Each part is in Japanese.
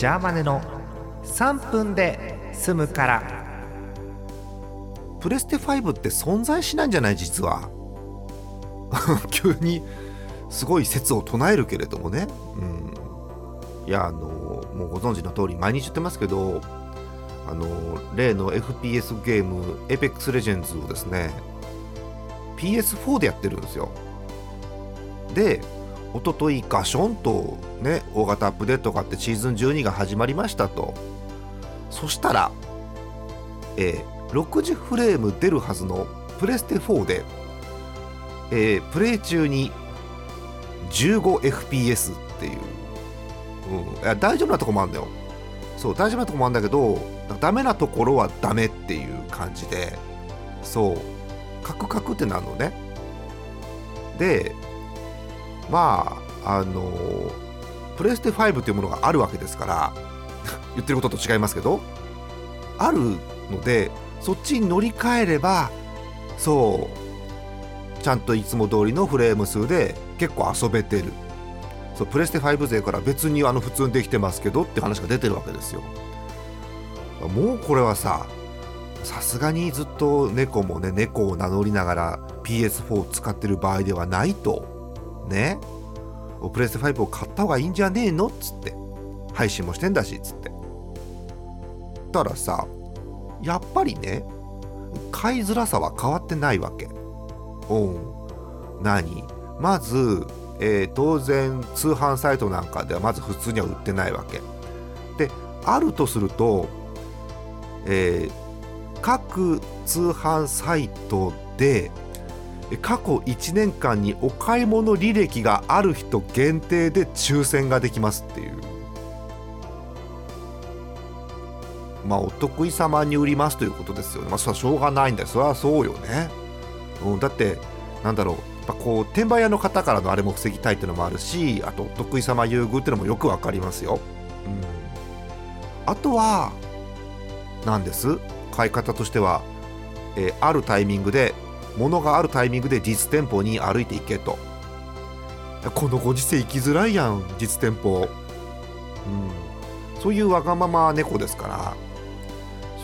ジャーマネの3分で済むから。プレステ5って存在しないんじゃない実は。急にすごい説を唱えるけれどもね、うん、いやあのもうご存知の通り毎日言ってますけどあの例の FPS ゲーム Apex Legends をですね PS4 でやってるんですよ。でおとといガションとね大型アップデートがあってシーズン12が始まりましたと。そしたら、えー、60フレーム出るはずのプレステ4で、えー、プレイ中に 15fps っていう、うん、いや大丈夫なとこもあるんだよ。そう大丈夫なとこもあるんだけどダメなところはダメっていう感じでそうカクカクってなるのね。でまああのプレステ5というものがあるわけですから 言ってることと違いますけどあるのでそっちに乗り換えればそうちゃんといつも通りのフレーム数で結構遊べてる。そうプレステ5勢から別にあの普通にできてますけどって話が出てるわけですよ。もうこれはささすがにずっと猫もね猫を名乗りながら PS4 を使ってる場合ではないとね。プレステ5を買った方がいいんじゃねえのっつって。配信もしてんだしっつって。たらさやっぱりね買いづらさは変わってないわけ。うん。何？まず、えー、当然通販サイトなんかではまず普通には売ってないわけ。であるとすると、えー、各通販サイトで過去1年間にお買い物履歴がある人限定で抽選ができますっていう。まあお得意様に売りますということですよね。まあそれはしょうがないんだよ。それはそうよね、うん、だってなんだろう。やっぱこう転売屋の方からのあれも防ぎたいっていうのもあるしあとお得意様優遇っていうのもよくわかりますよ、うん、あとは何です？買い方としては、えー、あるタイミングで物があるタイミングで実店舗に歩いていけと。このご時世行きづらいやん実店舗、うん、そういうわがまま猫ですから。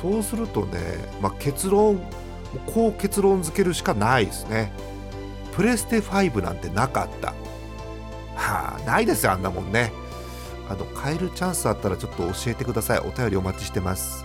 そうするとね、まあ、結論こう結論付けるしかないですね。プレステ5なんてなかった。はあないですよあんなもんね。あの買えるチャンスあったらちょっと教えてください。お便りお待ちしてます。